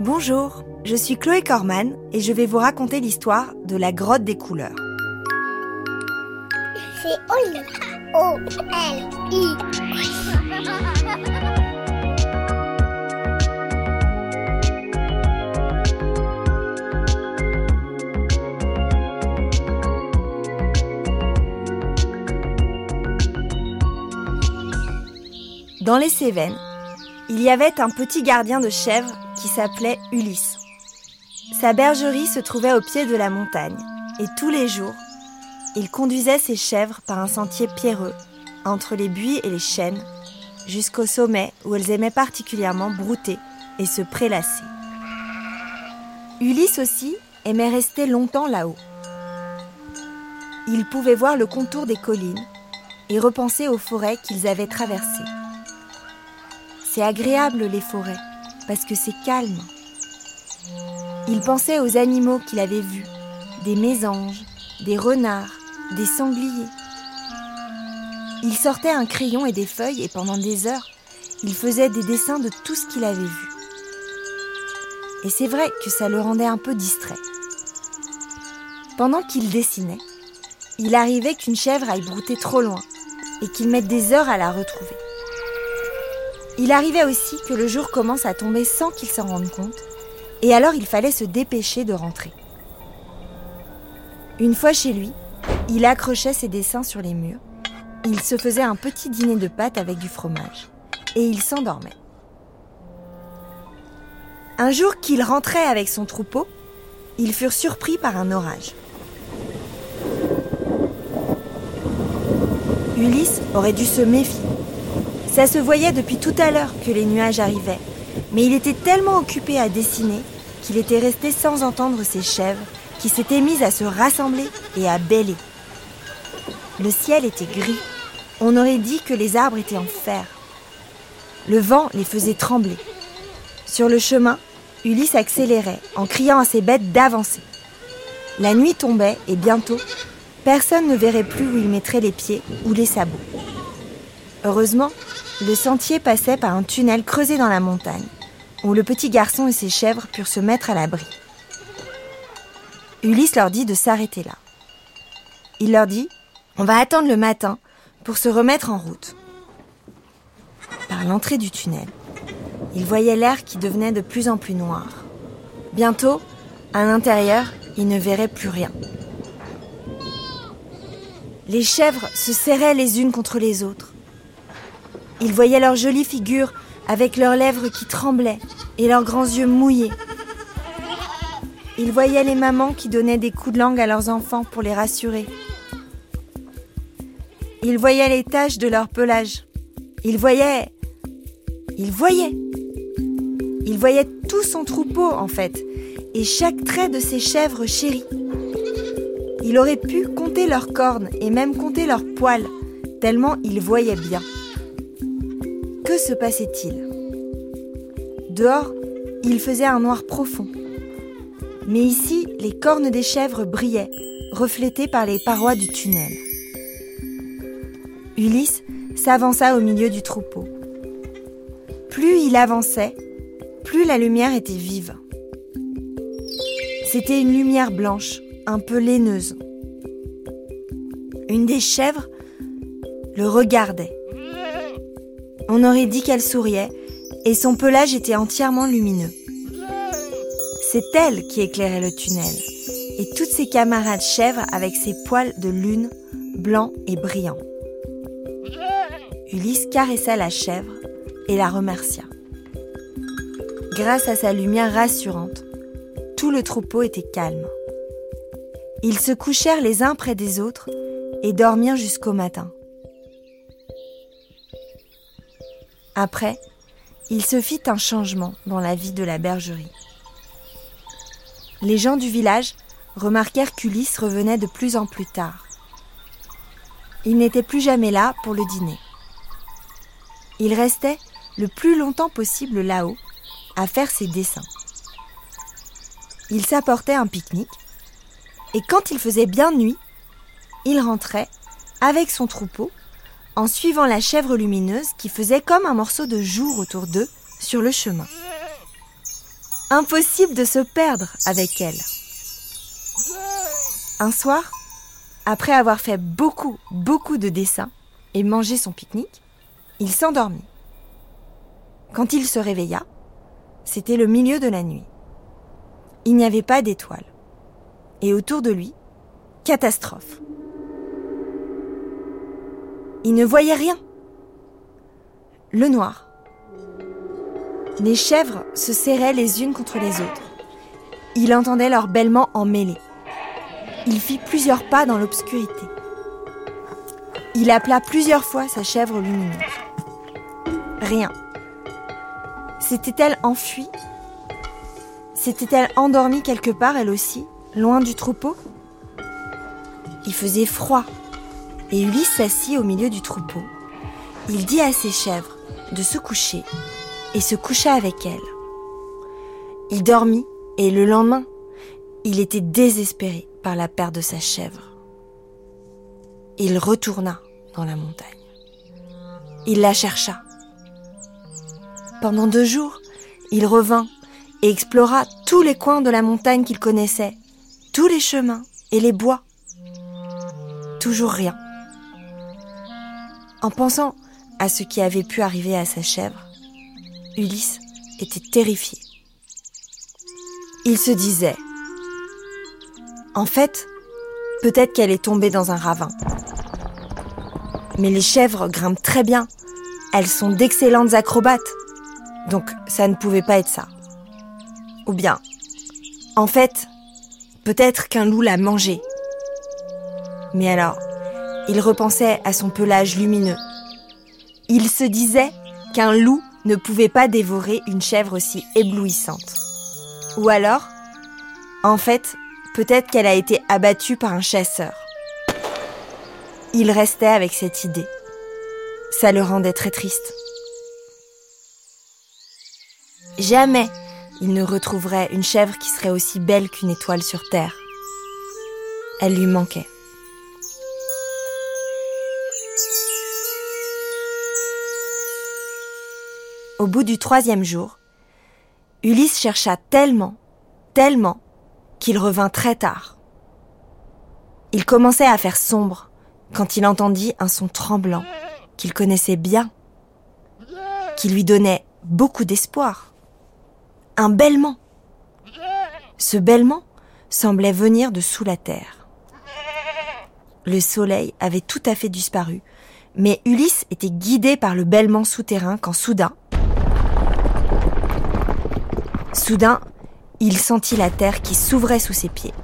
Bonjour, je suis Chloé Corman et je vais vous raconter l'histoire de la grotte des couleurs. C'est Oli. O-L-I. Dans les Cévennes, il y avait un petit gardien de chèvres qui s'appelait Ulysse. Sa bergerie se trouvait au pied de la montagne et tous les jours, il conduisait ses chèvres par un sentier pierreux entre les buis et les chênes jusqu'au sommet où elles aimaient particulièrement brouter et se prélasser. Ulysse aussi aimait rester longtemps là-haut. Il pouvait voir le contour des collines et repenser aux forêts qu'ils avaient traversées. C'est agréable les forêts, parce que c'est calme. Il pensait aux animaux qu'il avait vus, des mésanges, des renards, des sangliers. Il sortait un crayon et des feuilles et pendant des heures, il faisait des dessins de tout ce qu'il avait vu. Et c'est vrai que ça le rendait un peu distrait. Pendant qu'il dessinait, il arrivait qu'une chèvre aille brouter trop loin et qu'il mette des heures à la retrouver. Il arrivait aussi que le jour commence à tomber sans qu'il s'en rende compte, et alors il fallait se dépêcher de rentrer. Une fois chez lui, il accrochait ses dessins sur les murs, il se faisait un petit dîner de pâtes avec du fromage, et il s'endormait. Un jour qu'il rentrait avec son troupeau, ils furent surpris par un orage. Ulysse aurait dû se méfier. Ça se voyait depuis tout à l'heure que les nuages arrivaient, mais il était tellement occupé à dessiner qu'il était resté sans entendre ses chèvres qui s'étaient mises à se rassembler et à bêler. Le ciel était gris. On aurait dit que les arbres étaient en fer. Le vent les faisait trembler. Sur le chemin, Ulysse accélérait en criant à ses bêtes d'avancer. La nuit tombait et bientôt, personne ne verrait plus où il mettrait les pieds ou les sabots. Heureusement, le sentier passait par un tunnel creusé dans la montagne, où le petit garçon et ses chèvres purent se mettre à l'abri. Ulysse leur dit de s'arrêter là. Il leur dit On va attendre le matin pour se remettre en route. Par l'entrée du tunnel, il voyait l'air qui devenait de plus en plus noir. Bientôt, à l'intérieur, il ne verrait plus rien. Les chèvres se serraient les unes contre les autres. Il voyait leurs jolies figures avec leurs lèvres qui tremblaient et leurs grands yeux mouillés. Il voyait les mamans qui donnaient des coups de langue à leurs enfants pour les rassurer. Il voyait les taches de leur pelage. Il voyait... Il voyait... Il voyait tout son troupeau en fait, et chaque trait de ses chèvres chéries. Il aurait pu compter leurs cornes et même compter leurs poils, tellement il voyait bien. Se passait-il Dehors, il faisait un noir profond. Mais ici, les cornes des chèvres brillaient, reflétées par les parois du tunnel. Ulysse s'avança au milieu du troupeau. Plus il avançait, plus la lumière était vive. C'était une lumière blanche, un peu laineuse. Une des chèvres le regardait. On aurait dit qu'elle souriait, et son pelage était entièrement lumineux. C'est elle qui éclairait le tunnel, et toutes ses camarades chèvres avec ses poils de lune, blancs et brillants. Ulysse caressa la chèvre et la remercia. Grâce à sa lumière rassurante, tout le troupeau était calme. Ils se couchèrent les uns près des autres et dormirent jusqu'au matin. Après, il se fit un changement dans la vie de la bergerie. Les gens du village remarquèrent qu'Ulysse revenait de plus en plus tard. Il n'était plus jamais là pour le dîner. Il restait le plus longtemps possible là-haut à faire ses dessins. Il s'apportait un pique-nique et quand il faisait bien nuit, il rentrait avec son troupeau en suivant la chèvre lumineuse qui faisait comme un morceau de jour autour d'eux sur le chemin. Impossible de se perdre avec elle. Un soir, après avoir fait beaucoup, beaucoup de dessins et mangé son pique-nique, il s'endormit. Quand il se réveilla, c'était le milieu de la nuit. Il n'y avait pas d'étoiles. Et autour de lui, catastrophe. Il ne voyait rien. Le noir. Les chèvres se serraient les unes contre les autres. Il entendait leur bêlement mêlée. Il fit plusieurs pas dans l'obscurité. Il appela plusieurs fois sa chèvre lumineuse. Rien. S'était-elle enfuie? S'était-elle endormie quelque part elle aussi, loin du troupeau? Il faisait froid et Ulysse s'assit au milieu du troupeau. Il dit à ses chèvres de se coucher et se coucha avec elles. Il dormit et le lendemain, il était désespéré par la perte de sa chèvre. Il retourna dans la montagne. Il la chercha. Pendant deux jours, il revint et explora tous les coins de la montagne qu'il connaissait, tous les chemins et les bois. Toujours rien. En pensant à ce qui avait pu arriver à sa chèvre, Ulysse était terrifié. Il se disait, en fait, peut-être qu'elle est tombée dans un ravin. Mais les chèvres grimpent très bien. Elles sont d'excellentes acrobates. Donc ça ne pouvait pas être ça. Ou bien, en fait, peut-être qu'un loup l'a mangée. Mais alors, il repensait à son pelage lumineux. Il se disait qu'un loup ne pouvait pas dévorer une chèvre aussi éblouissante. Ou alors, en fait, peut-être qu'elle a été abattue par un chasseur. Il restait avec cette idée. Ça le rendait très triste. Jamais il ne retrouverait une chèvre qui serait aussi belle qu'une étoile sur Terre. Elle lui manquait. Au bout du troisième jour, Ulysse chercha tellement, tellement, qu'il revint très tard. Il commençait à faire sombre quand il entendit un son tremblant qu'il connaissait bien, qui lui donnait beaucoup d'espoir. Un bêlement. Ce bêlement semblait venir de sous la terre. Le soleil avait tout à fait disparu, mais Ulysse était guidé par le bêlement souterrain quand soudain, soudain, il sentit la terre qui s'ouvrait sous ses pieds.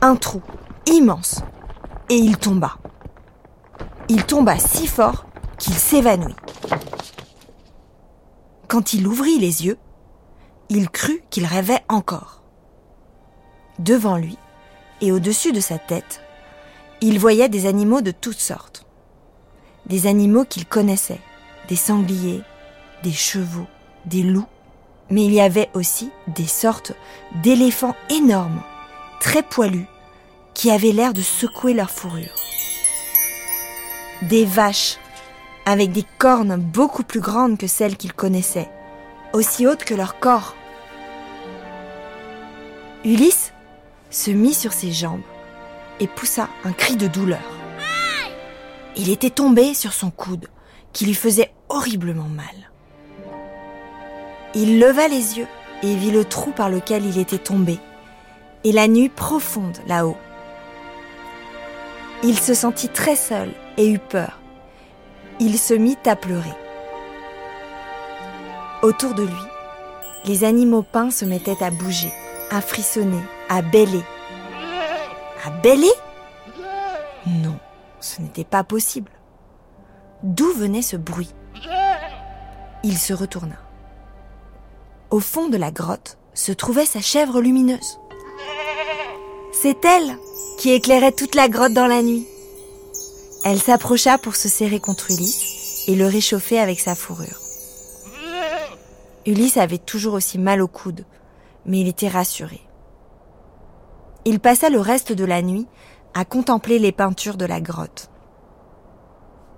Un trou immense. Et il tomba. Il tomba si fort qu'il s'évanouit. Quand il ouvrit les yeux, il crut qu'il rêvait encore. Devant lui, et au-dessus de sa tête, il voyait des animaux de toutes sortes. Des animaux qu'il connaissait, des sangliers, des chevaux, des loups, mais il y avait aussi des sortes d'éléphants énormes, très poilus, qui avaient l'air de secouer leur fourrure. Des vaches, avec des cornes beaucoup plus grandes que celles qu'il connaissait, aussi hautes que leur corps. Ulysse se mit sur ses jambes et poussa un cri de douleur. Il était tombé sur son coude, qui lui faisait horriblement mal. Il leva les yeux et vit le trou par lequel il était tombé, et la nuit profonde là-haut. Il se sentit très seul et eut peur. Il se mit à pleurer. Autour de lui, les animaux peints se mettaient à bouger, à frissonner, à bêler. À bêler? Non, ce n'était pas possible. D'où venait ce bruit? Il se retourna. Au fond de la grotte se trouvait sa chèvre lumineuse. C'est elle qui éclairait toute la grotte dans la nuit. Elle s'approcha pour se serrer contre Ulysse et le réchauffer avec sa fourrure. Ulysse avait toujours aussi mal au coude, mais il était rassuré. Il passa le reste de la nuit à contempler les peintures de la grotte.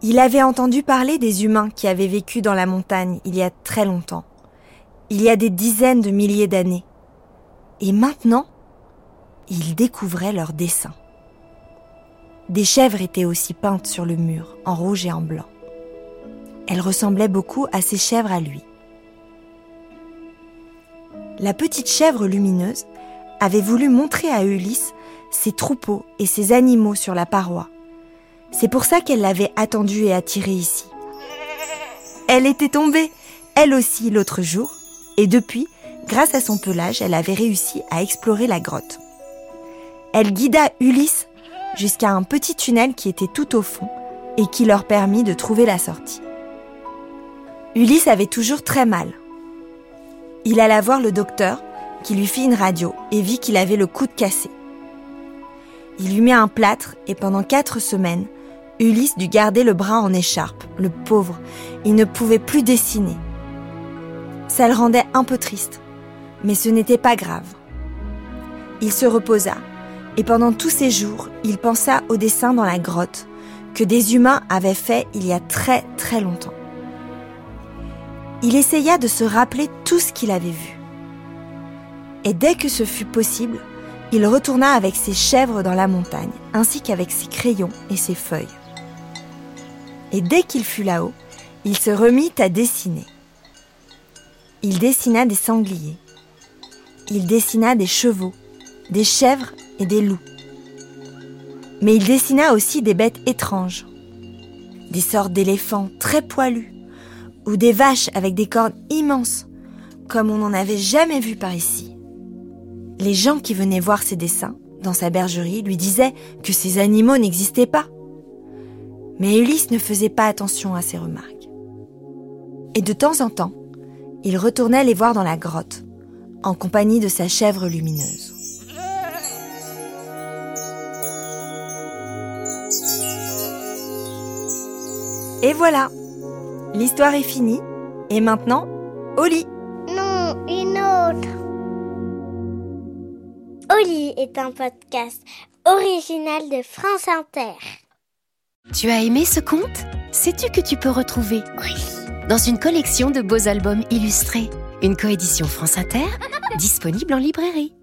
Il avait entendu parler des humains qui avaient vécu dans la montagne il y a très longtemps il y a des dizaines de milliers d'années. Et maintenant, il découvrait leurs dessins. Des chèvres étaient aussi peintes sur le mur, en rouge et en blanc. Elles ressemblaient beaucoup à ses chèvres à lui. La petite chèvre lumineuse avait voulu montrer à Ulysse ses troupeaux et ses animaux sur la paroi. C'est pour ça qu'elle l'avait attendu et attiré ici. Elle était tombée, elle aussi, l'autre jour, et depuis, grâce à son pelage, elle avait réussi à explorer la grotte. Elle guida Ulysse jusqu'à un petit tunnel qui était tout au fond et qui leur permit de trouver la sortie. Ulysse avait toujours très mal. Il alla voir le docteur qui lui fit une radio et vit qu'il avait le coude cassé. Il lui mit un plâtre et pendant quatre semaines, Ulysse dut garder le bras en écharpe, le pauvre. Il ne pouvait plus dessiner. Ça le rendait un peu triste, mais ce n'était pas grave. Il se reposa, et pendant tous ces jours, il pensa au dessin dans la grotte que des humains avaient fait il y a très très longtemps. Il essaya de se rappeler tout ce qu'il avait vu. Et dès que ce fut possible, il retourna avec ses chèvres dans la montagne, ainsi qu'avec ses crayons et ses feuilles et dès qu'il fut là-haut, il se remit à dessiner. Il dessina des sangliers. Il dessina des chevaux, des chèvres et des loups. Mais il dessina aussi des bêtes étranges, des sortes d'éléphants très poilus, ou des vaches avec des cornes immenses, comme on n'en avait jamais vu par ici. Les gens qui venaient voir ses dessins dans sa bergerie lui disaient que ces animaux n'existaient pas mais Ulysse ne faisait pas attention à ces remarques. Et de temps en temps, il retournait les voir dans la grotte, en compagnie de sa chèvre lumineuse. Et voilà, l'histoire est finie, et maintenant, au lit. Non, une autre. Oli est un podcast original de France Inter. Tu as aimé ce conte? Sais-tu que tu peux retrouver? Oui. Dans une collection de beaux albums illustrés, une coédition France Inter, disponible en librairie.